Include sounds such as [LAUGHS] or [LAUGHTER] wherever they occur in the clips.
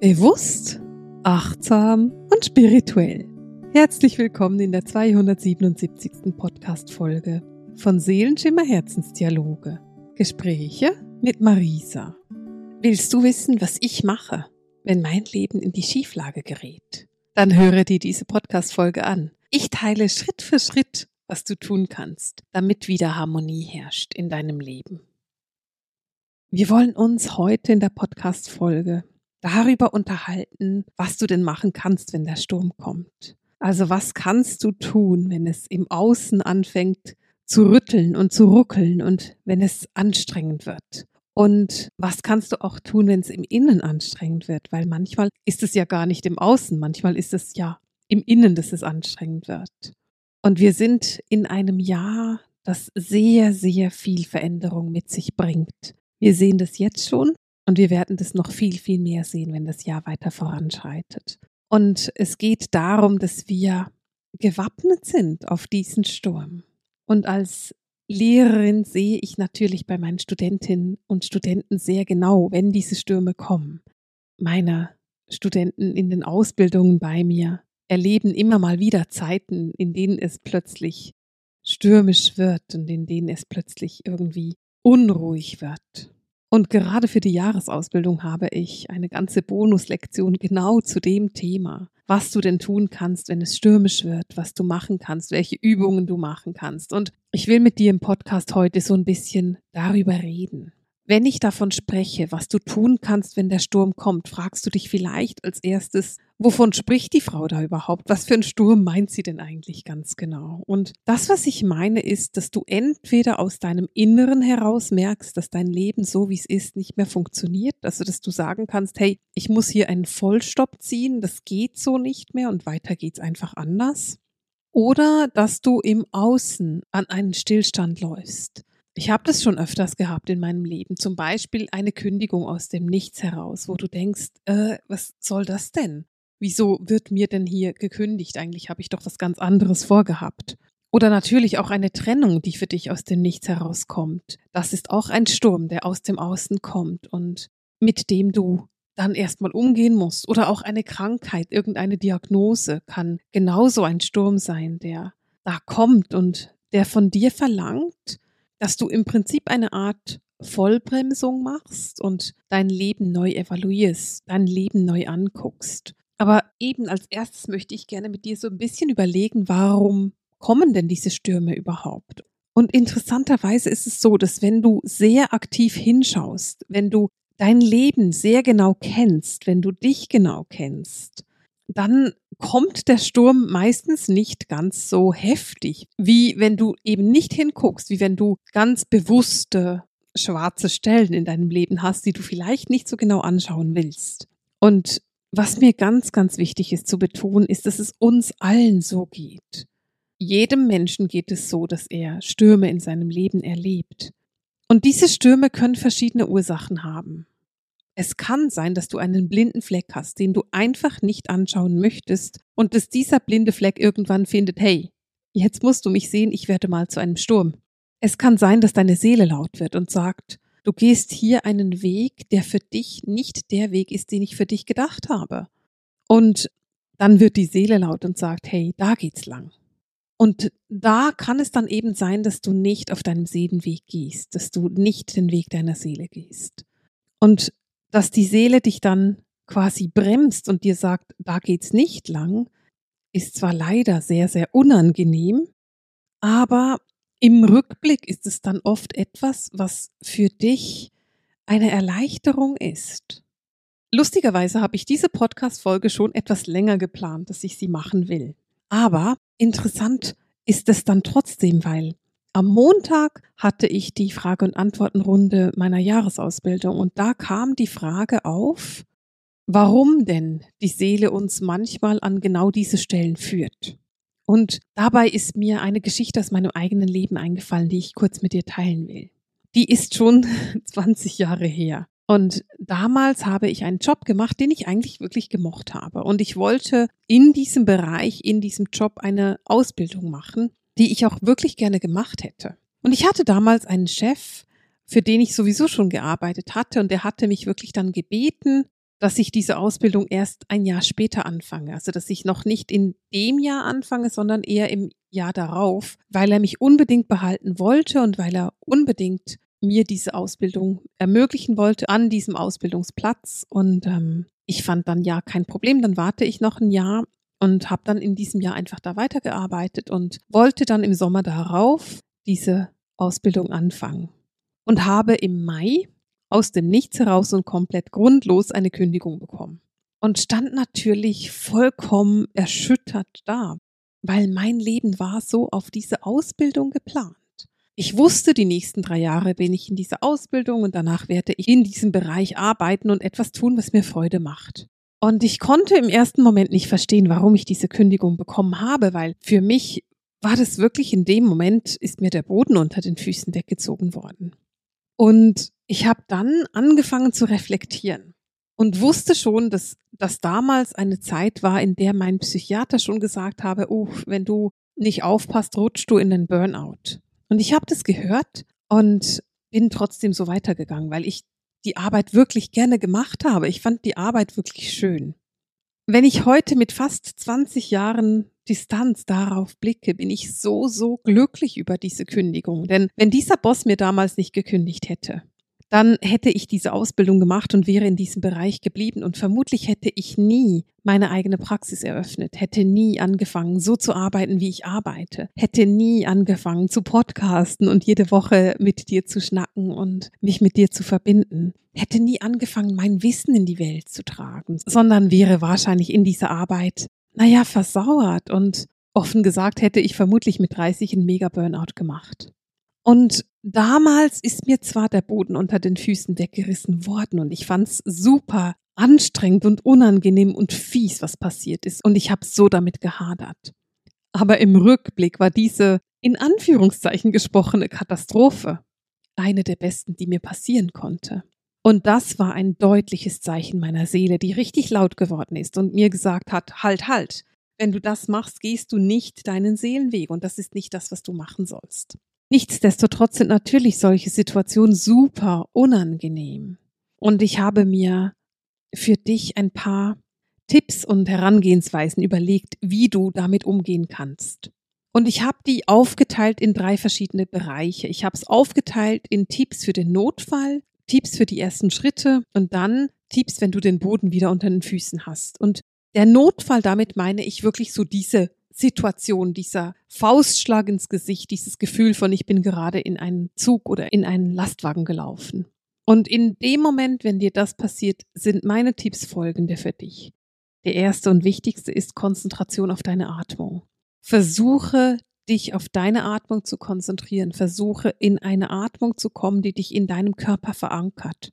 Bewusst, achtsam und spirituell. Herzlich willkommen in der 277. Podcast-Folge von Seelenschimmer Herzensdialoge. Gespräche mit Marisa. Willst du wissen, was ich mache, wenn mein Leben in die Schieflage gerät? Dann höre dir diese Podcast-Folge an. Ich teile Schritt für Schritt, was du tun kannst, damit wieder Harmonie herrscht in deinem Leben. Wir wollen uns heute in der Podcast-Folge darüber unterhalten, was du denn machen kannst, wenn der Sturm kommt. Also was kannst du tun, wenn es im Außen anfängt zu rütteln und zu ruckeln und wenn es anstrengend wird? Und was kannst du auch tun, wenn es im Innen anstrengend wird? Weil manchmal ist es ja gar nicht im Außen, manchmal ist es ja im Innen, dass es anstrengend wird. Und wir sind in einem Jahr, das sehr, sehr viel Veränderung mit sich bringt. Wir sehen das jetzt schon und wir werden das noch viel, viel mehr sehen, wenn das Jahr weiter voranschreitet. Und es geht darum, dass wir gewappnet sind auf diesen Sturm. Und als Lehrerin sehe ich natürlich bei meinen Studentinnen und Studenten sehr genau, wenn diese Stürme kommen. Meine Studenten in den Ausbildungen bei mir erleben immer mal wieder Zeiten, in denen es plötzlich stürmisch wird und in denen es plötzlich irgendwie unruhig wird. Und gerade für die Jahresausbildung habe ich eine ganze Bonuslektion genau zu dem Thema, was du denn tun kannst, wenn es stürmisch wird, was du machen kannst, welche Übungen du machen kannst. Und ich will mit dir im Podcast heute so ein bisschen darüber reden. Wenn ich davon spreche, was du tun kannst, wenn der Sturm kommt, fragst du dich vielleicht als erstes, wovon spricht die Frau da überhaupt? Was für ein Sturm meint sie denn eigentlich ganz genau? Und das, was ich meine, ist, dass du entweder aus deinem Inneren heraus merkst, dass dein Leben so wie es ist nicht mehr funktioniert, also dass du sagen kannst, hey, ich muss hier einen Vollstopp ziehen, das geht so nicht mehr und weiter geht's einfach anders. Oder dass du im Außen an einen Stillstand läufst ich habe das schon öfters gehabt in meinem Leben. Zum Beispiel eine Kündigung aus dem Nichts heraus, wo du denkst, äh, was soll das denn? Wieso wird mir denn hier gekündigt? Eigentlich habe ich doch was ganz anderes vorgehabt. Oder natürlich auch eine Trennung, die für dich aus dem Nichts herauskommt. Das ist auch ein Sturm, der aus dem Außen kommt und mit dem du dann erstmal umgehen musst. Oder auch eine Krankheit, irgendeine Diagnose kann genauso ein Sturm sein, der da kommt und der von dir verlangt, dass du im Prinzip eine Art Vollbremsung machst und dein Leben neu evaluierst, dein Leben neu anguckst. Aber eben als erstes möchte ich gerne mit dir so ein bisschen überlegen, warum kommen denn diese Stürme überhaupt? Und interessanterweise ist es so, dass wenn du sehr aktiv hinschaust, wenn du dein Leben sehr genau kennst, wenn du dich genau kennst, dann kommt der Sturm meistens nicht ganz so heftig, wie wenn du eben nicht hinguckst, wie wenn du ganz bewusste schwarze Stellen in deinem Leben hast, die du vielleicht nicht so genau anschauen willst. Und was mir ganz, ganz wichtig ist zu betonen, ist, dass es uns allen so geht. Jedem Menschen geht es so, dass er Stürme in seinem Leben erlebt. Und diese Stürme können verschiedene Ursachen haben. Es kann sein, dass du einen blinden Fleck hast, den du einfach nicht anschauen möchtest und dass dieser blinde Fleck irgendwann findet, hey, jetzt musst du mich sehen, ich werde mal zu einem Sturm. Es kann sein, dass deine Seele laut wird und sagt, du gehst hier einen Weg, der für dich nicht der Weg ist, den ich für dich gedacht habe. Und dann wird die Seele laut und sagt, hey, da geht's lang. Und da kann es dann eben sein, dass du nicht auf deinem Seelenweg gehst, dass du nicht den Weg deiner Seele gehst. Und dass die Seele dich dann quasi bremst und dir sagt, da geht's nicht lang, ist zwar leider sehr, sehr unangenehm, aber im Rückblick ist es dann oft etwas, was für dich eine Erleichterung ist. Lustigerweise habe ich diese Podcast-Folge schon etwas länger geplant, dass ich sie machen will. Aber interessant ist es dann trotzdem, weil am Montag hatte ich die Frage- und Antwortenrunde meiner Jahresausbildung und da kam die Frage auf, warum denn die Seele uns manchmal an genau diese Stellen führt. Und dabei ist mir eine Geschichte aus meinem eigenen Leben eingefallen, die ich kurz mit dir teilen will. Die ist schon [LAUGHS] 20 Jahre her. Und damals habe ich einen Job gemacht, den ich eigentlich wirklich gemocht habe. Und ich wollte in diesem Bereich, in diesem Job eine Ausbildung machen die ich auch wirklich gerne gemacht hätte. Und ich hatte damals einen Chef, für den ich sowieso schon gearbeitet hatte und der hatte mich wirklich dann gebeten, dass ich diese Ausbildung erst ein Jahr später anfange. Also dass ich noch nicht in dem Jahr anfange, sondern eher im Jahr darauf, weil er mich unbedingt behalten wollte und weil er unbedingt mir diese Ausbildung ermöglichen wollte an diesem Ausbildungsplatz. Und ähm, ich fand dann ja kein Problem. Dann warte ich noch ein Jahr und habe dann in diesem Jahr einfach da weitergearbeitet und wollte dann im Sommer darauf diese Ausbildung anfangen. Und habe im Mai aus dem Nichts heraus und komplett grundlos eine Kündigung bekommen. Und stand natürlich vollkommen erschüttert da, weil mein Leben war so auf diese Ausbildung geplant. Ich wusste, die nächsten drei Jahre bin ich in dieser Ausbildung und danach werde ich in diesem Bereich arbeiten und etwas tun, was mir Freude macht. Und ich konnte im ersten Moment nicht verstehen, warum ich diese Kündigung bekommen habe, weil für mich war das wirklich in dem Moment, ist mir der Boden unter den Füßen weggezogen worden. Und ich habe dann angefangen zu reflektieren und wusste schon, dass das damals eine Zeit war, in der mein Psychiater schon gesagt habe, oh, wenn du nicht aufpasst, rutschst du in den Burnout. Und ich habe das gehört und bin trotzdem so weitergegangen, weil ich die Arbeit wirklich gerne gemacht habe. Ich fand die Arbeit wirklich schön. Wenn ich heute mit fast 20 Jahren Distanz darauf blicke, bin ich so, so glücklich über diese Kündigung. Denn wenn dieser Boss mir damals nicht gekündigt hätte, dann hätte ich diese Ausbildung gemacht und wäre in diesem Bereich geblieben und vermutlich hätte ich nie meine eigene Praxis eröffnet, hätte nie angefangen, so zu arbeiten, wie ich arbeite, hätte nie angefangen zu podcasten und jede Woche mit dir zu schnacken und mich mit dir zu verbinden, hätte nie angefangen, mein Wissen in die Welt zu tragen, sondern wäre wahrscheinlich in dieser Arbeit, naja, versauert und offen gesagt hätte ich vermutlich mit 30 einen Mega-Burnout gemacht. Und damals ist mir zwar der Boden unter den Füßen weggerissen worden und ich fand's super anstrengend und unangenehm und fies, was passiert ist. Und ich habe so damit gehadert. Aber im Rückblick war diese in Anführungszeichen gesprochene Katastrophe eine der besten, die mir passieren konnte. Und das war ein deutliches Zeichen meiner Seele, die richtig laut geworden ist und mir gesagt hat, halt, halt, wenn du das machst, gehst du nicht deinen Seelenweg und das ist nicht das, was du machen sollst. Nichtsdestotrotz sind natürlich solche Situationen super unangenehm. Und ich habe mir für dich ein paar Tipps und Herangehensweisen überlegt, wie du damit umgehen kannst. Und ich habe die aufgeteilt in drei verschiedene Bereiche. Ich habe es aufgeteilt in Tipps für den Notfall, Tipps für die ersten Schritte und dann Tipps, wenn du den Boden wieder unter den Füßen hast. Und der Notfall, damit meine ich wirklich so diese Situation, dieser Faustschlag ins Gesicht, dieses Gefühl von, ich bin gerade in einen Zug oder in einen Lastwagen gelaufen. Und in dem Moment, wenn dir das passiert, sind meine Tipps folgende für dich. Der erste und wichtigste ist Konzentration auf deine Atmung. Versuche dich auf deine Atmung zu konzentrieren. Versuche in eine Atmung zu kommen, die dich in deinem Körper verankert.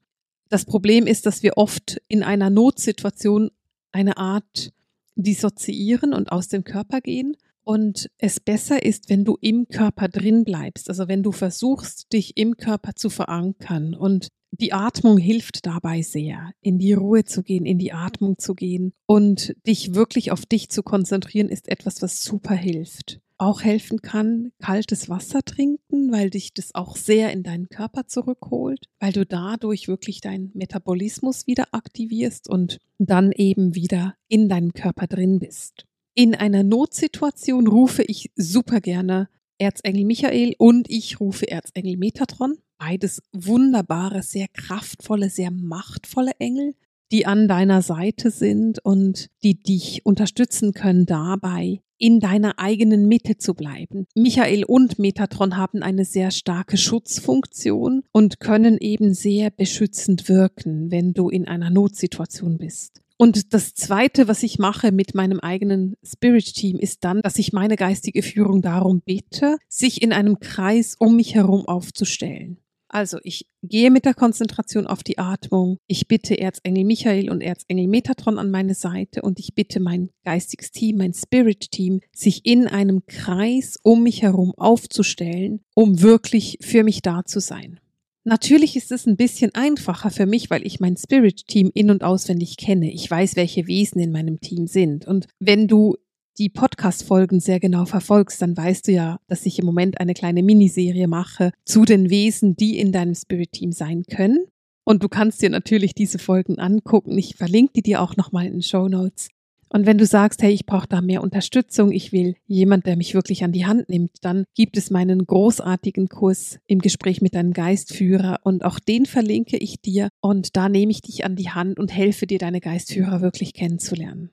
Das Problem ist, dass wir oft in einer Notsituation eine Art dissoziieren und aus dem Körper gehen. Und es besser ist, wenn du im Körper drin bleibst, also wenn du versuchst, dich im Körper zu verankern. Und die Atmung hilft dabei sehr, in die Ruhe zu gehen, in die Atmung zu gehen und dich wirklich auf dich zu konzentrieren, ist etwas, was super hilft auch helfen kann, kaltes Wasser trinken, weil dich das auch sehr in deinen Körper zurückholt, weil du dadurch wirklich deinen Metabolismus wieder aktivierst und dann eben wieder in deinem Körper drin bist. In einer Notsituation rufe ich super gerne Erzengel Michael und ich rufe Erzengel Metatron. Beides wunderbare, sehr kraftvolle, sehr machtvolle Engel, die an deiner Seite sind und die dich unterstützen können dabei, in deiner eigenen Mitte zu bleiben. Michael und Metatron haben eine sehr starke Schutzfunktion und können eben sehr beschützend wirken, wenn du in einer Notsituation bist. Und das Zweite, was ich mache mit meinem eigenen Spirit-Team, ist dann, dass ich meine geistige Führung darum bitte, sich in einem Kreis um mich herum aufzustellen. Also ich gehe mit der Konzentration auf die Atmung. Ich bitte Erzengel Michael und Erzengel Metatron an meine Seite und ich bitte mein geistiges Team, mein Spirit Team, sich in einem Kreis um mich herum aufzustellen, um wirklich für mich da zu sein. Natürlich ist es ein bisschen einfacher für mich, weil ich mein Spirit-Team in- und auswendig kenne. Ich weiß, welche Wesen in meinem Team sind. Und wenn du die Podcast-Folgen sehr genau verfolgst, dann weißt du ja, dass ich im Moment eine kleine Miniserie mache zu den Wesen, die in deinem Spirit-Team sein können. Und du kannst dir natürlich diese Folgen angucken. Ich verlinke die dir auch nochmal in den Show Notes. Und wenn du sagst, hey, ich brauche da mehr Unterstützung, ich will jemand, der mich wirklich an die Hand nimmt, dann gibt es meinen großartigen Kurs im Gespräch mit deinem Geistführer und auch den verlinke ich dir und da nehme ich dich an die Hand und helfe dir, deine Geistführer wirklich kennenzulernen.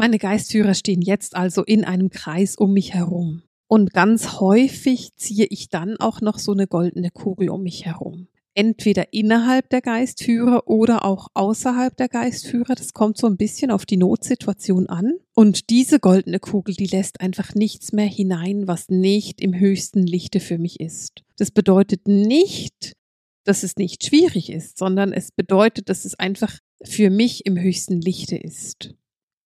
Meine Geistführer stehen jetzt also in einem Kreis um mich herum. Und ganz häufig ziehe ich dann auch noch so eine goldene Kugel um mich herum entweder innerhalb der Geistführer oder auch außerhalb der Geistführer. Das kommt so ein bisschen auf die Notsituation an. Und diese goldene Kugel, die lässt einfach nichts mehr hinein, was nicht im höchsten Lichte für mich ist. Das bedeutet nicht, dass es nicht schwierig ist, sondern es bedeutet, dass es einfach für mich im höchsten Lichte ist.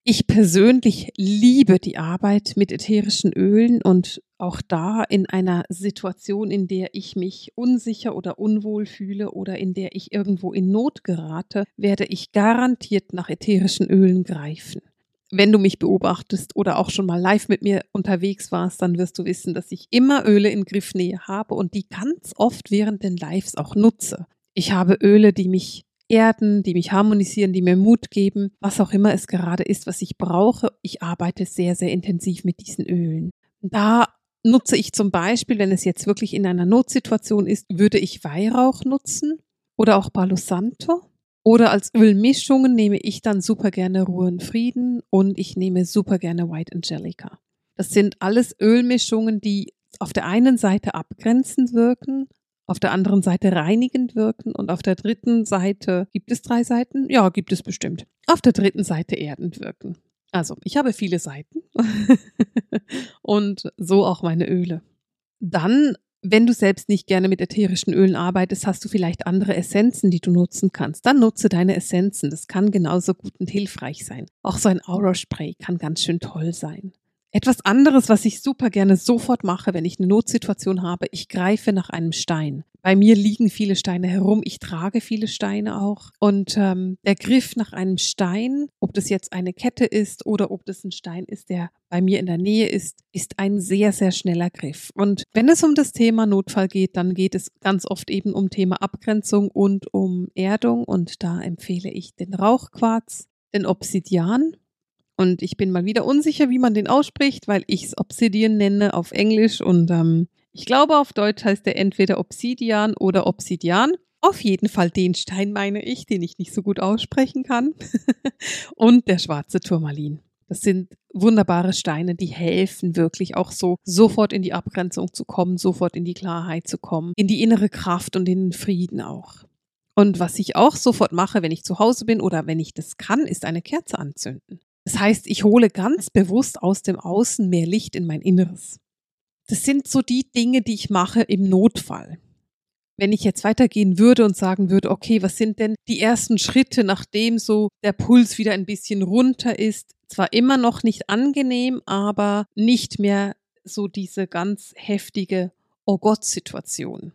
Ich persönlich liebe die Arbeit mit ätherischen Ölen und auch da in einer Situation, in der ich mich unsicher oder unwohl fühle oder in der ich irgendwo in Not gerate, werde ich garantiert nach ätherischen Ölen greifen. Wenn du mich beobachtest oder auch schon mal live mit mir unterwegs warst, dann wirst du wissen, dass ich immer Öle in Griffnähe habe und die ganz oft während den Lives auch nutze. Ich habe Öle, die mich erden, die mich harmonisieren, die mir Mut geben, was auch immer es gerade ist, was ich brauche. Ich arbeite sehr, sehr intensiv mit diesen Ölen. Da nutze ich zum Beispiel, wenn es jetzt wirklich in einer Notsituation ist, würde ich Weihrauch nutzen oder auch Palo Santo. Oder als Ölmischungen nehme ich dann super gerne Ruhe und Frieden und ich nehme super gerne White Angelica. Das sind alles Ölmischungen, die auf der einen Seite abgrenzend wirken, auf der anderen Seite reinigend wirken und auf der dritten Seite, gibt es drei Seiten? Ja, gibt es bestimmt. Auf der dritten Seite erdend wirken. Also, ich habe viele Seiten [LAUGHS] und so auch meine Öle. Dann, wenn du selbst nicht gerne mit ätherischen Ölen arbeitest, hast du vielleicht andere Essenzen, die du nutzen kannst. Dann nutze deine Essenzen. Das kann genauso gut und hilfreich sein. Auch so ein Aura-Spray kann ganz schön toll sein. Etwas anderes, was ich super gerne sofort mache, wenn ich eine Notsituation habe, ich greife nach einem Stein. Bei mir liegen viele Steine herum, ich trage viele Steine auch. Und ähm, der Griff nach einem Stein, ob das jetzt eine Kette ist oder ob das ein Stein ist, der bei mir in der Nähe ist, ist ein sehr, sehr schneller Griff. Und wenn es um das Thema Notfall geht, dann geht es ganz oft eben um Thema Abgrenzung und um Erdung. Und da empfehle ich den Rauchquarz, den Obsidian und ich bin mal wieder unsicher, wie man den ausspricht, weil ich es Obsidian nenne auf Englisch und ähm, ich glaube, auf Deutsch heißt er entweder Obsidian oder Obsidian. Auf jeden Fall den Stein meine ich, den ich nicht so gut aussprechen kann. [LAUGHS] und der schwarze Turmalin. Das sind wunderbare Steine, die helfen wirklich auch so, sofort in die Abgrenzung zu kommen, sofort in die Klarheit zu kommen, in die innere Kraft und in den Frieden auch. Und was ich auch sofort mache, wenn ich zu Hause bin oder wenn ich das kann, ist eine Kerze anzünden. Das heißt, ich hole ganz bewusst aus dem Außen mehr Licht in mein Inneres. Das sind so die Dinge, die ich mache im Notfall. Wenn ich jetzt weitergehen würde und sagen würde, okay, was sind denn die ersten Schritte, nachdem so der Puls wieder ein bisschen runter ist? Zwar immer noch nicht angenehm, aber nicht mehr so diese ganz heftige Oh Gott Situation.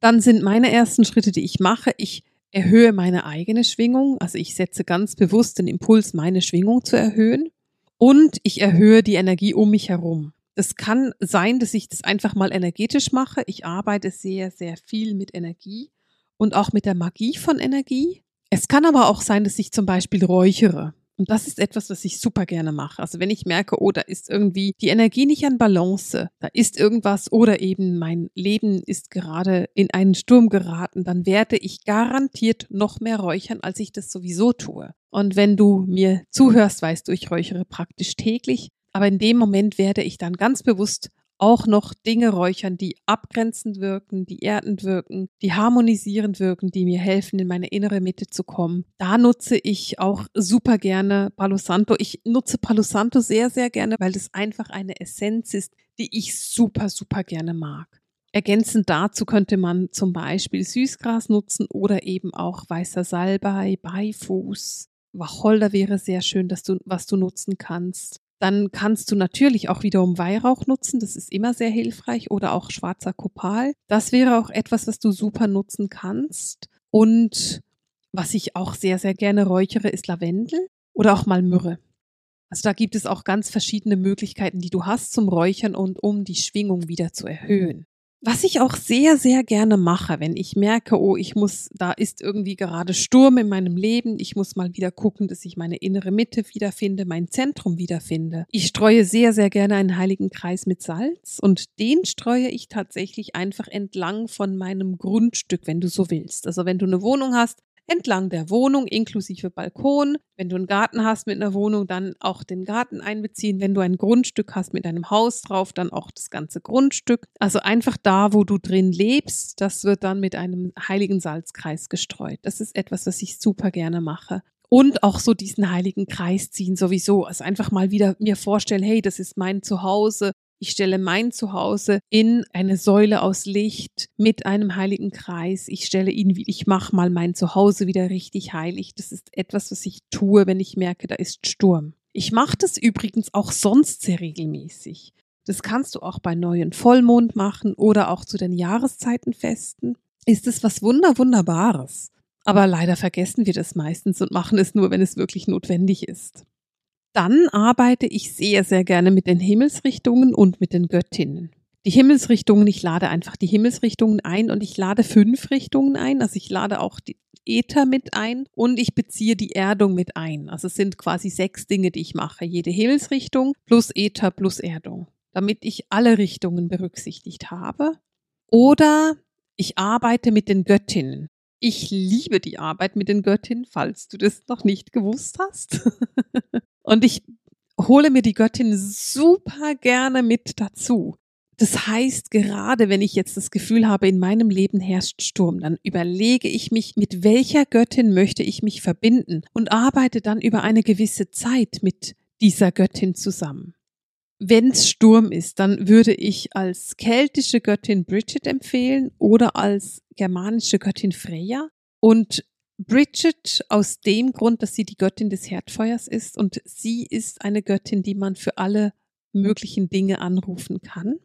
Dann sind meine ersten Schritte, die ich mache, ich erhöhe meine eigene Schwingung. Also ich setze ganz bewusst den Impuls, meine Schwingung zu erhöhen. Und ich erhöhe die Energie um mich herum. Es kann sein, dass ich das einfach mal energetisch mache. Ich arbeite sehr, sehr viel mit Energie und auch mit der Magie von Energie. Es kann aber auch sein, dass ich zum Beispiel räuchere. Und das ist etwas, was ich super gerne mache. Also wenn ich merke, oh, da ist irgendwie die Energie nicht an Balance, da ist irgendwas oder eben mein Leben ist gerade in einen Sturm geraten, dann werde ich garantiert noch mehr räuchern, als ich das sowieso tue. Und wenn du mir zuhörst, weißt du, ich räuchere praktisch täglich. Aber in dem Moment werde ich dann ganz bewusst auch noch Dinge räuchern, die abgrenzend wirken, die erdend wirken, die harmonisierend wirken, die mir helfen, in meine innere Mitte zu kommen. Da nutze ich auch super gerne Palo Santo. Ich nutze Palo Santo sehr, sehr gerne, weil das einfach eine Essenz ist, die ich super, super gerne mag. Ergänzend dazu könnte man zum Beispiel Süßgras nutzen oder eben auch weißer Salbei, Beifuß. Wacholder wäre sehr schön, dass du, was du nutzen kannst. Dann kannst du natürlich auch wiederum Weihrauch nutzen. Das ist immer sehr hilfreich. Oder auch schwarzer Kopal. Das wäre auch etwas, was du super nutzen kannst. Und was ich auch sehr, sehr gerne räuchere, ist Lavendel oder auch mal Myrrhe. Also da gibt es auch ganz verschiedene Möglichkeiten, die du hast zum Räuchern und um die Schwingung wieder zu erhöhen. Was ich auch sehr, sehr gerne mache, wenn ich merke, oh, ich muss, da ist irgendwie gerade Sturm in meinem Leben, ich muss mal wieder gucken, dass ich meine innere Mitte wiederfinde, mein Zentrum wiederfinde. Ich streue sehr, sehr gerne einen heiligen Kreis mit Salz und den streue ich tatsächlich einfach entlang von meinem Grundstück, wenn du so willst. Also wenn du eine Wohnung hast, entlang der Wohnung inklusive Balkon. Wenn du einen Garten hast mit einer Wohnung, dann auch den Garten einbeziehen. Wenn du ein Grundstück hast mit einem Haus drauf, dann auch das ganze Grundstück. Also einfach da, wo du drin lebst, das wird dann mit einem heiligen Salzkreis gestreut. Das ist etwas, was ich super gerne mache und auch so diesen heiligen Kreis ziehen sowieso. Also einfach mal wieder mir vorstellen, hey, das ist mein Zuhause. Ich stelle mein Zuhause in eine Säule aus Licht mit einem heiligen Kreis. Ich stelle ihn, ich mache mal mein Zuhause wieder richtig heilig. Das ist etwas, was ich tue, wenn ich merke, da ist Sturm. Ich mache das übrigens auch sonst sehr regelmäßig. Das kannst du auch bei neuen Vollmond machen oder auch zu den Jahreszeitenfesten. Ist es was wunder wunderbares. Aber leider vergessen wir das meistens und machen es nur, wenn es wirklich notwendig ist. Dann arbeite ich sehr, sehr gerne mit den Himmelsrichtungen und mit den Göttinnen. Die Himmelsrichtungen, ich lade einfach die Himmelsrichtungen ein und ich lade fünf Richtungen ein. Also ich lade auch die Äther mit ein und ich beziehe die Erdung mit ein. Also es sind quasi sechs Dinge, die ich mache. Jede Himmelsrichtung plus Äther plus Erdung, damit ich alle Richtungen berücksichtigt habe. Oder ich arbeite mit den Göttinnen. Ich liebe die Arbeit mit den Göttinnen, falls du das noch nicht gewusst hast. [LAUGHS] Und ich hole mir die Göttin super gerne mit dazu. Das heißt, gerade wenn ich jetzt das Gefühl habe, in meinem Leben herrscht Sturm, dann überlege ich mich, mit welcher Göttin möchte ich mich verbinden und arbeite dann über eine gewisse Zeit mit dieser Göttin zusammen. Wenn es Sturm ist, dann würde ich als keltische Göttin Bridget empfehlen oder als germanische Göttin Freya. Und Bridget aus dem Grund, dass sie die Göttin des Herdfeuers ist und sie ist eine Göttin, die man für alle möglichen Dinge anrufen kann.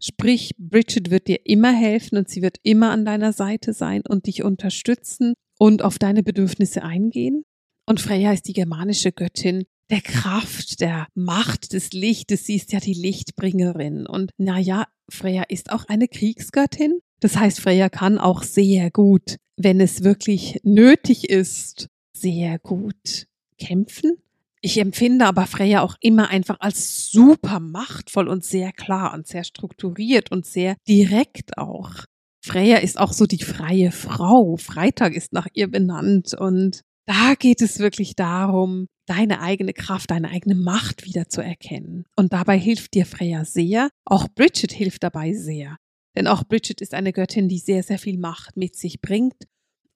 Sprich, Bridget wird dir immer helfen und sie wird immer an deiner Seite sein und dich unterstützen und auf deine Bedürfnisse eingehen. Und Freya ist die germanische Göttin der Kraft, der Macht des Lichtes. Sie ist ja die Lichtbringerin. Und naja, Freya ist auch eine Kriegsgöttin. Das heißt, Freya kann auch sehr gut wenn es wirklich nötig ist, sehr gut kämpfen. Ich empfinde aber Freya auch immer einfach als super machtvoll und sehr klar und sehr strukturiert und sehr direkt auch. Freya ist auch so die freie Frau. Freitag ist nach ihr benannt und da geht es wirklich darum, deine eigene Kraft, deine eigene Macht wieder zu erkennen. Und dabei hilft dir Freya sehr. Auch Bridget hilft dabei sehr. Denn auch Bridget ist eine Göttin, die sehr, sehr viel Macht mit sich bringt.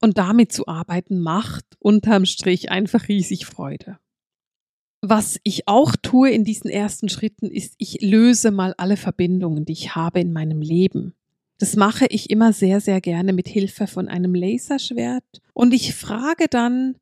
Und damit zu arbeiten macht unterm Strich einfach riesig Freude. Was ich auch tue in diesen ersten Schritten ist, ich löse mal alle Verbindungen, die ich habe in meinem Leben. Das mache ich immer sehr, sehr gerne mit Hilfe von einem Laserschwert. Und ich frage dann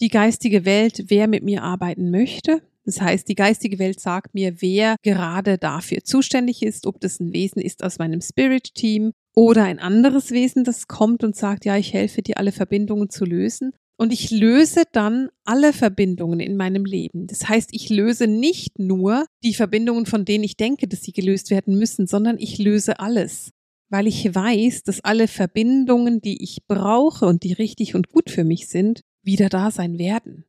die geistige Welt, wer mit mir arbeiten möchte. Das heißt, die geistige Welt sagt mir, wer gerade dafür zuständig ist, ob das ein Wesen ist aus meinem Spirit-Team oder ein anderes Wesen, das kommt und sagt, ja, ich helfe dir, alle Verbindungen zu lösen. Und ich löse dann alle Verbindungen in meinem Leben. Das heißt, ich löse nicht nur die Verbindungen, von denen ich denke, dass sie gelöst werden müssen, sondern ich löse alles. Weil ich weiß, dass alle Verbindungen, die ich brauche und die richtig und gut für mich sind, wieder da sein werden.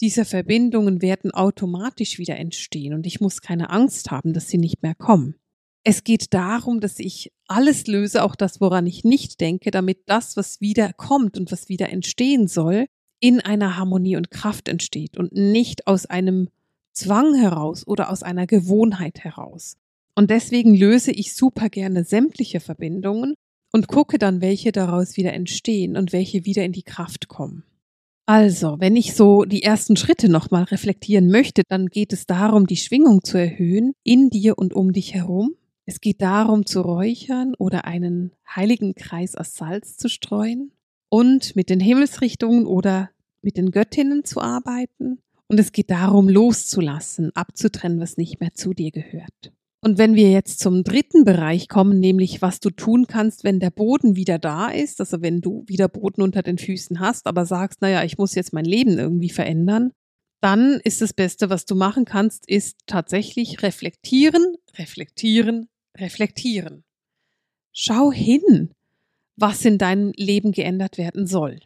Diese Verbindungen werden automatisch wieder entstehen und ich muss keine Angst haben, dass sie nicht mehr kommen. Es geht darum, dass ich alles löse, auch das, woran ich nicht denke, damit das, was wieder kommt und was wieder entstehen soll, in einer Harmonie und Kraft entsteht und nicht aus einem Zwang heraus oder aus einer Gewohnheit heraus. Und deswegen löse ich super gerne sämtliche Verbindungen und gucke dann, welche daraus wieder entstehen und welche wieder in die Kraft kommen. Also, wenn ich so die ersten Schritte nochmal reflektieren möchte, dann geht es darum, die Schwingung zu erhöhen in dir und um dich herum. Es geht darum, zu räuchern oder einen heiligen Kreis aus Salz zu streuen und mit den Himmelsrichtungen oder mit den Göttinnen zu arbeiten. Und es geht darum, loszulassen, abzutrennen, was nicht mehr zu dir gehört. Und wenn wir jetzt zum dritten Bereich kommen, nämlich was du tun kannst, wenn der Boden wieder da ist, also wenn du wieder Boden unter den Füßen hast, aber sagst, naja, ich muss jetzt mein Leben irgendwie verändern, dann ist das Beste, was du machen kannst, ist tatsächlich reflektieren, reflektieren, reflektieren. schau hin, was in deinem Leben geändert werden soll.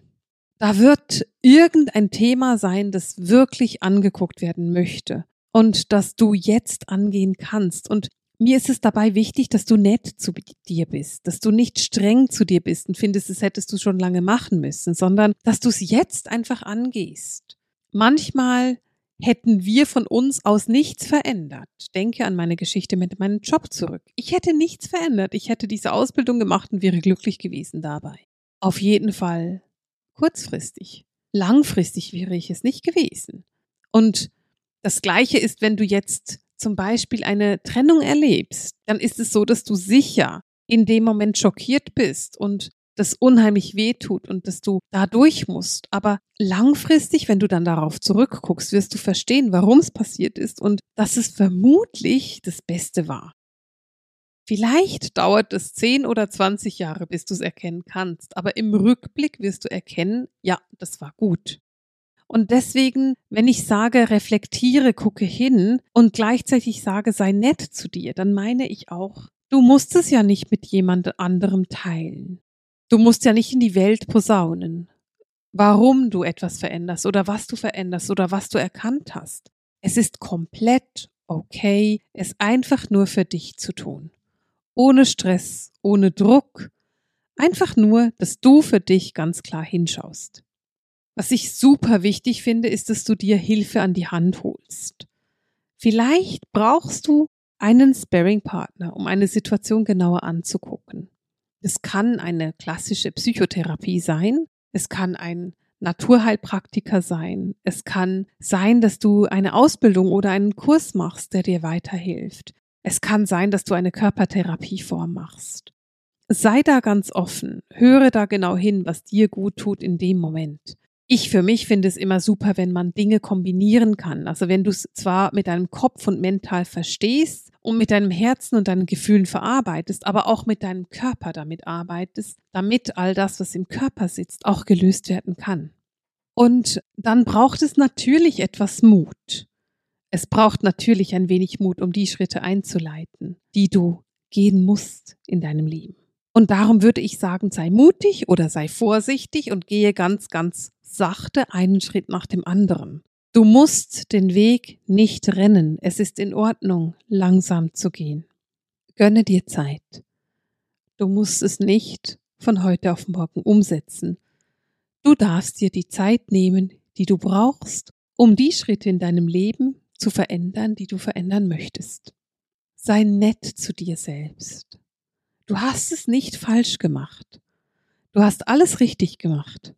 Da wird irgendein Thema sein, das wirklich angeguckt werden möchte und das du jetzt angehen kannst. Und mir ist es dabei wichtig, dass du nett zu dir bist, dass du nicht streng zu dir bist und findest, es hättest du schon lange machen müssen, sondern dass du es jetzt einfach angehst. Manchmal hätten wir von uns aus nichts verändert. Denke an meine Geschichte mit meinem Job zurück. Ich hätte nichts verändert. Ich hätte diese Ausbildung gemacht und wäre glücklich gewesen dabei. Auf jeden Fall kurzfristig. Langfristig wäre ich es nicht gewesen. Und das Gleiche ist, wenn du jetzt zum Beispiel eine Trennung erlebst, dann ist es so, dass du sicher in dem Moment schockiert bist und das unheimlich weh tut und dass du da durch musst. Aber langfristig, wenn du dann darauf zurückguckst, wirst du verstehen, warum es passiert ist und dass es vermutlich das Beste war. Vielleicht dauert es 10 oder 20 Jahre, bis du es erkennen kannst, aber im Rückblick wirst du erkennen, ja, das war gut. Und deswegen, wenn ich sage, reflektiere, gucke hin und gleichzeitig sage, sei nett zu dir, dann meine ich auch, du musst es ja nicht mit jemand anderem teilen. Du musst ja nicht in die Welt posaunen, warum du etwas veränderst oder was du veränderst oder was du erkannt hast. Es ist komplett okay, es einfach nur für dich zu tun. Ohne Stress, ohne Druck. Einfach nur, dass du für dich ganz klar hinschaust. Was ich super wichtig finde, ist, dass du dir Hilfe an die Hand holst. Vielleicht brauchst du einen Sparring-Partner, um eine Situation genauer anzugucken. Es kann eine klassische Psychotherapie sein. Es kann ein Naturheilpraktiker sein. Es kann sein, dass du eine Ausbildung oder einen Kurs machst, der dir weiterhilft. Es kann sein, dass du eine Körpertherapieform machst. Sei da ganz offen. Höre da genau hin, was dir gut tut in dem Moment. Ich für mich finde es immer super, wenn man Dinge kombinieren kann. Also wenn du es zwar mit deinem Kopf und mental verstehst und mit deinem Herzen und deinen Gefühlen verarbeitest, aber auch mit deinem Körper damit arbeitest, damit all das, was im Körper sitzt, auch gelöst werden kann. Und dann braucht es natürlich etwas Mut. Es braucht natürlich ein wenig Mut, um die Schritte einzuleiten, die du gehen musst in deinem Leben. Und darum würde ich sagen, sei mutig oder sei vorsichtig und gehe ganz, ganz sachte einen Schritt nach dem anderen. Du musst den Weg nicht rennen. Es ist in Ordnung, langsam zu gehen. Gönne dir Zeit. Du musst es nicht von heute auf morgen umsetzen. Du darfst dir die Zeit nehmen, die du brauchst, um die Schritte in deinem Leben zu verändern, die du verändern möchtest. Sei nett zu dir selbst. Du hast es nicht falsch gemacht. Du hast alles richtig gemacht.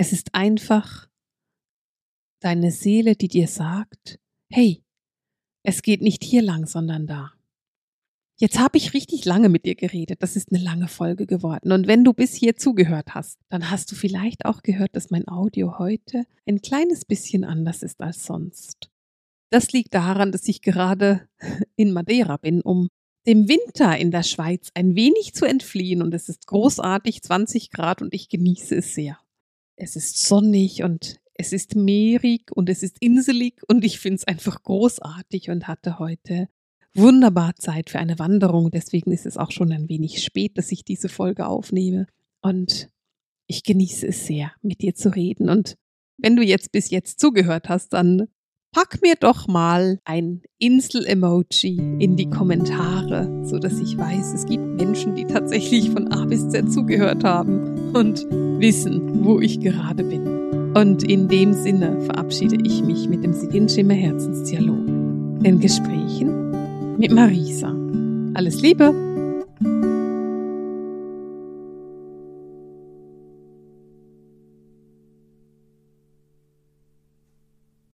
Es ist einfach deine Seele, die dir sagt, hey, es geht nicht hier lang, sondern da. Jetzt habe ich richtig lange mit dir geredet. Das ist eine lange Folge geworden. Und wenn du bis hier zugehört hast, dann hast du vielleicht auch gehört, dass mein Audio heute ein kleines bisschen anders ist als sonst. Das liegt daran, dass ich gerade [LAUGHS] in Madeira bin, um dem Winter in der Schweiz ein wenig zu entfliehen. Und es ist großartig, 20 Grad und ich genieße es sehr es ist sonnig und es ist meerig und es ist inselig und ich finde es einfach großartig und hatte heute wunderbar Zeit für eine Wanderung. Deswegen ist es auch schon ein wenig spät, dass ich diese Folge aufnehme. Und ich genieße es sehr, mit dir zu reden. Und wenn du jetzt bis jetzt zugehört hast, dann pack mir doch mal ein Insel-Emoji in die Kommentare, so dass ich weiß, es gibt Menschen, die tatsächlich von A bis Z zugehört haben und wissen, wo ich gerade bin. Und in dem Sinne verabschiede ich mich mit dem Seelenschimmer Herzensdialog. In Gesprächen mit Marisa. Alles Liebe!